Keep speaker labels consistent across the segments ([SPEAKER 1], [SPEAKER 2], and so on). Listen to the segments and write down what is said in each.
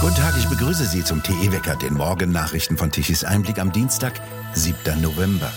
[SPEAKER 1] Guten Tag, ich begrüße Sie zum TE-Wecker, den Morgennachrichten von Tichys Einblick am Dienstag, 7. November.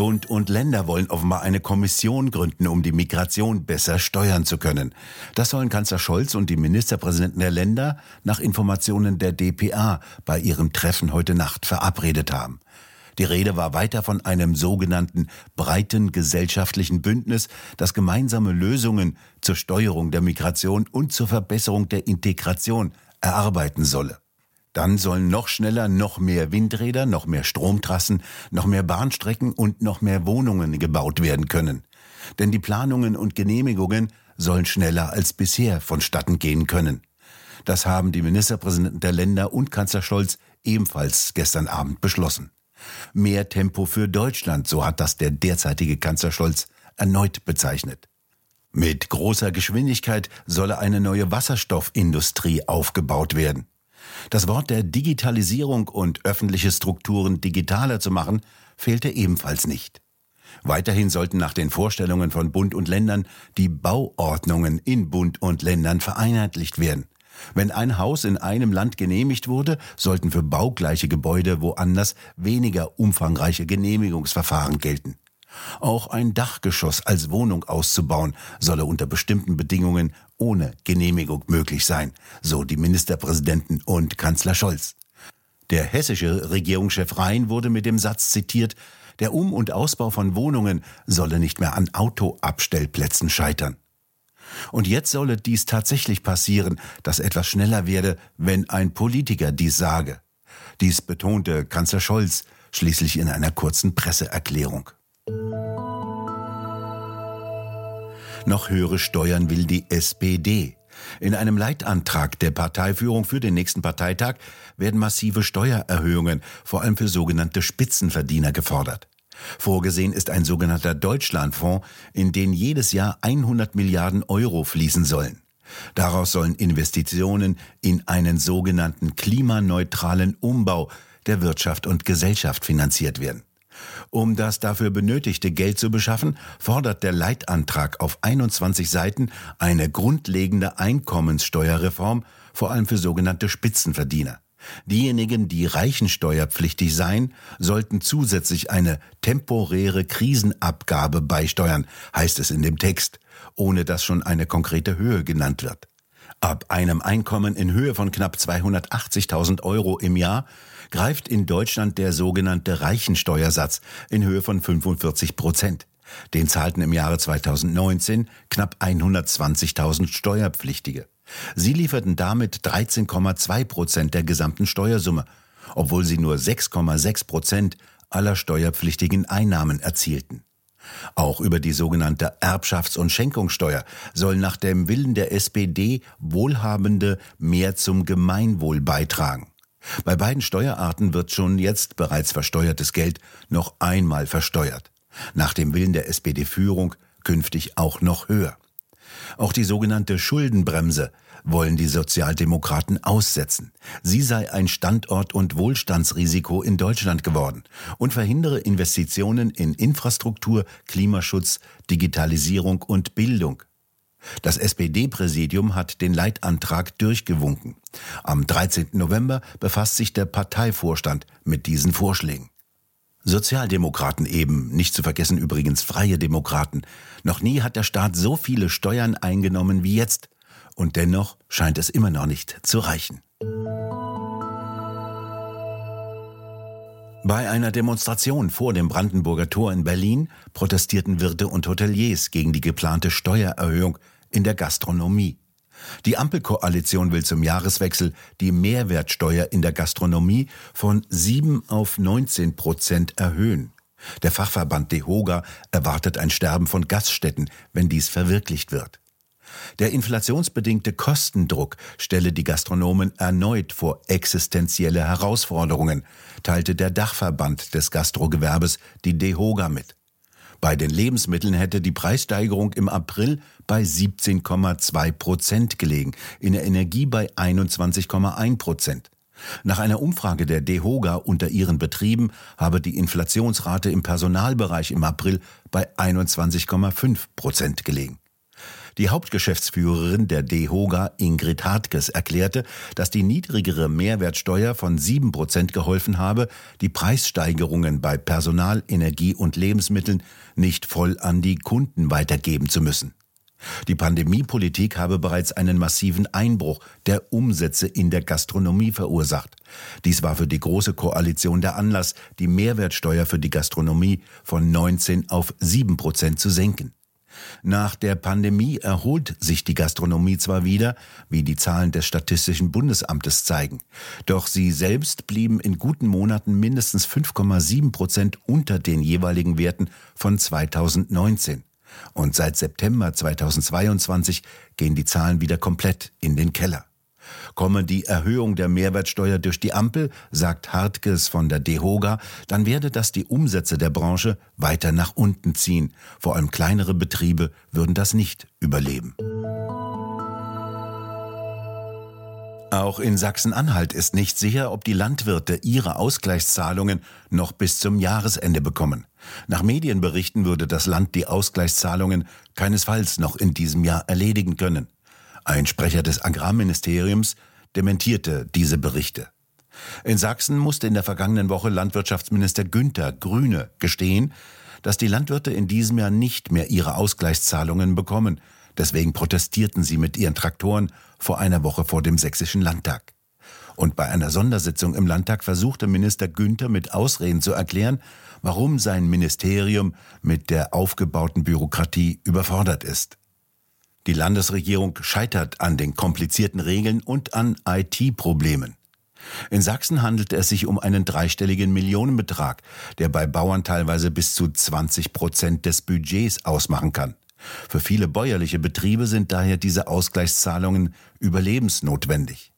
[SPEAKER 1] Bund und Länder wollen offenbar eine Kommission gründen, um die Migration besser steuern zu können. Das sollen Kanzler Scholz und die Ministerpräsidenten der Länder nach Informationen der DPA bei ihrem Treffen heute Nacht verabredet haben. Die Rede war weiter von einem sogenannten breiten gesellschaftlichen Bündnis, das gemeinsame Lösungen zur Steuerung der Migration und zur Verbesserung der Integration erarbeiten solle. Dann sollen noch schneller noch mehr Windräder, noch mehr Stromtrassen, noch mehr Bahnstrecken und noch mehr Wohnungen gebaut werden können. Denn die Planungen und Genehmigungen sollen schneller als bisher vonstatten gehen können. Das haben die Ministerpräsidenten der Länder und Kanzler Scholz ebenfalls gestern Abend beschlossen. Mehr Tempo für Deutschland, so hat das der derzeitige Kanzler Scholz erneut bezeichnet. Mit großer Geschwindigkeit solle eine neue Wasserstoffindustrie aufgebaut werden. Das Wort der Digitalisierung und öffentliche Strukturen digitaler zu machen, fehlte ebenfalls nicht. Weiterhin sollten nach den Vorstellungen von Bund und Ländern die Bauordnungen in Bund und Ländern vereinheitlicht werden. Wenn ein Haus in einem Land genehmigt wurde, sollten für baugleiche Gebäude woanders weniger umfangreiche Genehmigungsverfahren gelten. Auch ein Dachgeschoss als Wohnung auszubauen solle unter bestimmten Bedingungen ohne Genehmigung möglich sein, so die Ministerpräsidenten und Kanzler Scholz. Der hessische Regierungschef Rhein wurde mit dem Satz zitiert, der Um- und Ausbau von Wohnungen solle nicht mehr an Autoabstellplätzen scheitern. Und jetzt solle dies tatsächlich passieren, dass etwas schneller werde, wenn ein Politiker dies sage. Dies betonte Kanzler Scholz schließlich in einer kurzen Presseerklärung. Noch höhere Steuern will die SPD. In einem Leitantrag der Parteiführung für den nächsten Parteitag werden massive Steuererhöhungen, vor allem für sogenannte Spitzenverdiener, gefordert. Vorgesehen ist ein sogenannter Deutschlandfonds, in den jedes Jahr 100 Milliarden Euro fließen sollen. Daraus sollen Investitionen in einen sogenannten klimaneutralen Umbau der Wirtschaft und Gesellschaft finanziert werden. Um das dafür benötigte Geld zu beschaffen, fordert der Leitantrag auf 21 Seiten eine grundlegende Einkommenssteuerreform, vor allem für sogenannte Spitzenverdiener. Diejenigen, die reichensteuerpflichtig seien, sollten zusätzlich eine temporäre Krisenabgabe beisteuern, heißt es in dem Text, ohne dass schon eine konkrete Höhe genannt wird. Ab einem Einkommen in Höhe von knapp 280.000 Euro im Jahr greift in Deutschland der sogenannte Reichensteuersatz in Höhe von 45 Prozent. Den zahlten im Jahre 2019 knapp 120.000 Steuerpflichtige. Sie lieferten damit 13,2 Prozent der gesamten Steuersumme, obwohl sie nur 6,6 Prozent aller steuerpflichtigen Einnahmen erzielten. Auch über die sogenannte Erbschafts- und Schenkungssteuer sollen nach dem Willen der SPD Wohlhabende mehr zum Gemeinwohl beitragen. Bei beiden Steuerarten wird schon jetzt bereits versteuertes Geld noch einmal versteuert. Nach dem Willen der SPD-Führung künftig auch noch höher. Auch die sogenannte Schuldenbremse wollen die Sozialdemokraten aussetzen. Sie sei ein Standort- und Wohlstandsrisiko in Deutschland geworden und verhindere Investitionen in Infrastruktur, Klimaschutz, Digitalisierung und Bildung. Das SPD-Präsidium hat den Leitantrag durchgewunken. Am 13. November befasst sich der Parteivorstand mit diesen Vorschlägen. Sozialdemokraten eben, nicht zu vergessen übrigens freie Demokraten. Noch nie hat der Staat so viele Steuern eingenommen wie jetzt. Und dennoch scheint es immer noch nicht zu reichen. Bei einer Demonstration vor dem Brandenburger Tor in Berlin protestierten Wirte und Hoteliers gegen die geplante Steuererhöhung in der Gastronomie. Die Ampelkoalition will zum Jahreswechsel die Mehrwertsteuer in der Gastronomie von 7 auf 19 Prozent erhöhen. Der Fachverband DEHOGA erwartet ein Sterben von Gaststätten, wenn dies verwirklicht wird. Der inflationsbedingte Kostendruck stelle die Gastronomen erneut vor existenzielle Herausforderungen, teilte der Dachverband des Gastrogewerbes, die DEHOGA, mit. Bei den Lebensmitteln hätte die Preissteigerung im April bei 17,2 Prozent gelegen, in der Energie bei 21,1 Prozent. Nach einer Umfrage der DEHOGA unter ihren Betrieben habe die Inflationsrate im Personalbereich im April bei 21,5 Prozent gelegen. Die Hauptgeschäftsführerin der DEHOGA, Ingrid Hartges, erklärte, dass die niedrigere Mehrwertsteuer von 7 Prozent geholfen habe, die Preissteigerungen bei Personal, Energie und Lebensmitteln nicht voll an die Kunden weitergeben zu müssen. Die Pandemiepolitik habe bereits einen massiven Einbruch der Umsätze in der Gastronomie verursacht. Dies war für die Große Koalition der Anlass, die Mehrwertsteuer für die Gastronomie von 19 auf 7 Prozent zu senken. Nach der Pandemie erholt sich die Gastronomie zwar wieder, wie die Zahlen des Statistischen Bundesamtes zeigen, doch sie selbst blieben in guten Monaten mindestens 5,7 Prozent unter den jeweiligen Werten von 2019. Und seit September 2022 gehen die Zahlen wieder komplett in den Keller. Komme die Erhöhung der Mehrwertsteuer durch die Ampel, sagt Hartges von der DEHOGA, dann werde das die Umsätze der Branche weiter nach unten ziehen. Vor allem kleinere Betriebe würden das nicht überleben. Auch in Sachsen-Anhalt ist nicht sicher, ob die Landwirte ihre Ausgleichszahlungen noch bis zum Jahresende bekommen. Nach Medienberichten würde das Land die Ausgleichszahlungen keinesfalls noch in diesem Jahr erledigen können. Ein Sprecher des Agrarministeriums dementierte diese Berichte. In Sachsen musste in der vergangenen Woche Landwirtschaftsminister Günther Grüne gestehen, dass die Landwirte in diesem Jahr nicht mehr ihre Ausgleichszahlungen bekommen. Deswegen protestierten sie mit ihren Traktoren vor einer Woche vor dem Sächsischen Landtag. Und bei einer Sondersitzung im Landtag versuchte Minister Günther mit Ausreden zu erklären, warum sein Ministerium mit der aufgebauten Bürokratie überfordert ist. Die Landesregierung scheitert an den komplizierten Regeln und an IT-Problemen. In Sachsen handelt es sich um einen dreistelligen Millionenbetrag, der bei Bauern teilweise bis zu 20 Prozent des Budgets ausmachen kann. Für viele bäuerliche Betriebe sind daher diese Ausgleichszahlungen überlebensnotwendig.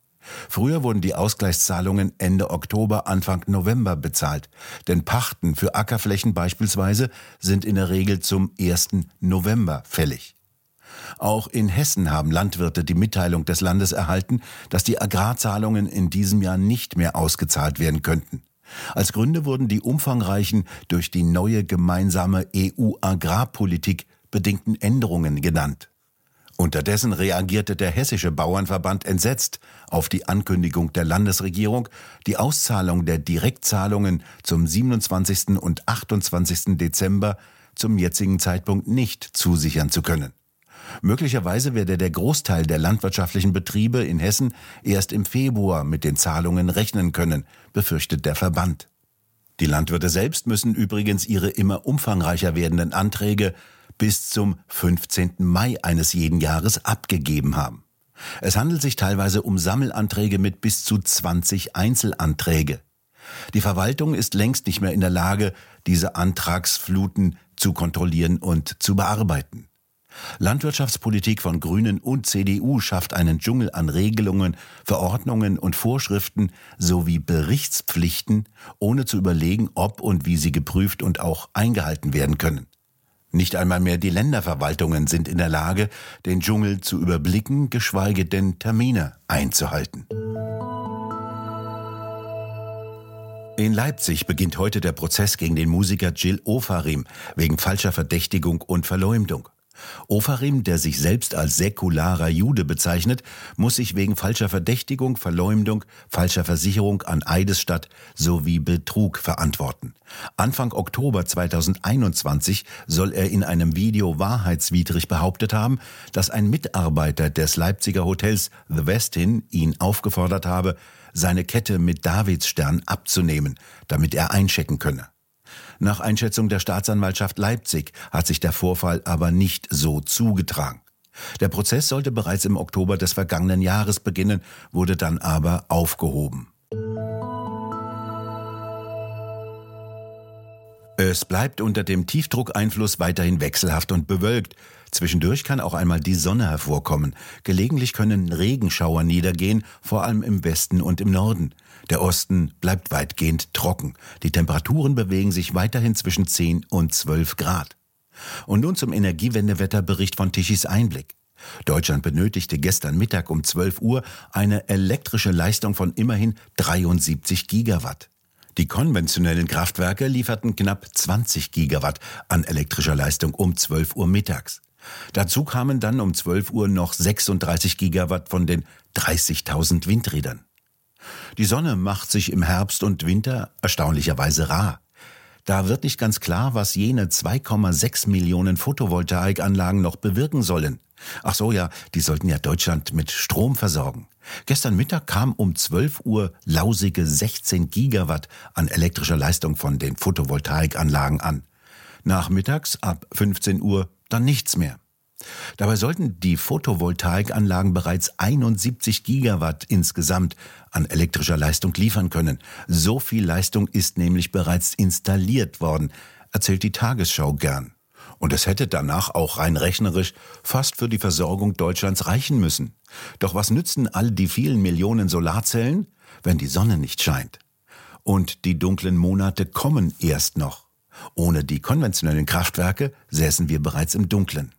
[SPEAKER 1] Früher wurden die Ausgleichszahlungen Ende Oktober, Anfang November bezahlt, denn Pachten für Ackerflächen beispielsweise sind in der Regel zum 1. November fällig. Auch in Hessen haben Landwirte die Mitteilung des Landes erhalten, dass die Agrarzahlungen in diesem Jahr nicht mehr ausgezahlt werden könnten. Als Gründe wurden die umfangreichen durch die neue gemeinsame EU-Agrarpolitik bedingten Änderungen genannt. Unterdessen reagierte der Hessische Bauernverband entsetzt auf die Ankündigung der Landesregierung, die Auszahlung der Direktzahlungen zum 27. und 28. Dezember zum jetzigen Zeitpunkt nicht zusichern zu können. Möglicherweise werde der Großteil der landwirtschaftlichen Betriebe in Hessen erst im Februar mit den Zahlungen rechnen können, befürchtet der Verband. Die Landwirte selbst müssen übrigens ihre immer umfangreicher werdenden Anträge bis zum 15. Mai eines jeden Jahres abgegeben haben. Es handelt sich teilweise um Sammelanträge mit bis zu 20 Einzelanträge. Die Verwaltung ist längst nicht mehr in der Lage, diese Antragsfluten zu kontrollieren und zu bearbeiten. Landwirtschaftspolitik von Grünen und CDU schafft einen Dschungel an Regelungen, Verordnungen und Vorschriften sowie Berichtspflichten, ohne zu überlegen, ob und wie sie geprüft und auch eingehalten werden können. Nicht einmal mehr die Länderverwaltungen sind in der Lage, den Dschungel zu überblicken, geschweige denn Termine einzuhalten. In Leipzig beginnt heute der Prozess gegen den Musiker Jill Ofarim wegen falscher Verdächtigung und Verleumdung. Ofarim, der sich selbst als säkularer Jude bezeichnet, muss sich wegen falscher Verdächtigung, Verleumdung, falscher Versicherung an Eidesstadt sowie Betrug verantworten. Anfang Oktober 2021 soll er in einem Video wahrheitswidrig behauptet haben, dass ein Mitarbeiter des Leipziger Hotels The Westin ihn aufgefordert habe, seine Kette mit Davidsstern abzunehmen, damit er einchecken könne. Nach Einschätzung der Staatsanwaltschaft Leipzig hat sich der Vorfall aber nicht so zugetragen. Der Prozess sollte bereits im Oktober des vergangenen Jahres beginnen, wurde dann aber aufgehoben. Es bleibt unter dem Tiefdruckeinfluss weiterhin wechselhaft und bewölkt. Zwischendurch kann auch einmal die Sonne hervorkommen. Gelegentlich können Regenschauer niedergehen, vor allem im Westen und im Norden. Der Osten bleibt weitgehend trocken. Die Temperaturen bewegen sich weiterhin zwischen 10 und 12 Grad. Und nun zum Energiewendewetterbericht von Tichys Einblick. Deutschland benötigte gestern Mittag um 12 Uhr eine elektrische Leistung von immerhin 73 Gigawatt. Die konventionellen Kraftwerke lieferten knapp 20 Gigawatt an elektrischer Leistung um 12 Uhr mittags. Dazu kamen dann um 12 Uhr noch 36 Gigawatt von den 30.000 Windrädern. Die Sonne macht sich im Herbst und Winter erstaunlicherweise rar. Da wird nicht ganz klar, was jene 2,6 Millionen Photovoltaikanlagen noch bewirken sollen. Ach so, ja, die sollten ja Deutschland mit Strom versorgen. Gestern Mittag kam um 12 Uhr lausige 16 Gigawatt an elektrischer Leistung von den Photovoltaikanlagen an. Nachmittags ab 15 Uhr dann nichts mehr. Dabei sollten die Photovoltaikanlagen bereits 71 Gigawatt insgesamt an elektrischer Leistung liefern können. So viel Leistung ist nämlich bereits installiert worden, erzählt die Tagesschau gern. Und es hätte danach auch rein rechnerisch fast für die Versorgung Deutschlands reichen müssen. Doch was nützen all die vielen Millionen Solarzellen, wenn die Sonne nicht scheint? Und die dunklen Monate kommen erst noch. Ohne die konventionellen Kraftwerke säßen wir bereits im Dunklen.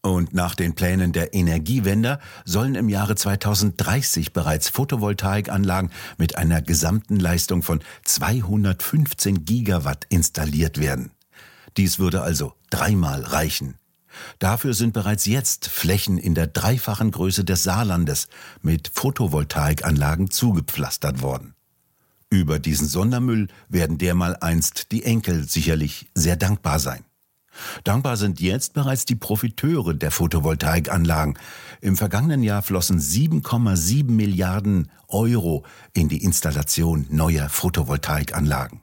[SPEAKER 1] Und nach den Plänen der Energiewender sollen im Jahre 2030 bereits Photovoltaikanlagen mit einer gesamten Leistung von 215 Gigawatt installiert werden. Dies würde also dreimal reichen. Dafür sind bereits jetzt Flächen in der dreifachen Größe des Saarlandes mit Photovoltaikanlagen zugepflastert worden. Über diesen Sondermüll werden dermal einst die Enkel sicherlich sehr dankbar sein. Dankbar sind jetzt bereits die Profiteure der Photovoltaikanlagen. Im vergangenen Jahr flossen 7,7 Milliarden Euro in die Installation neuer Photovoltaikanlagen.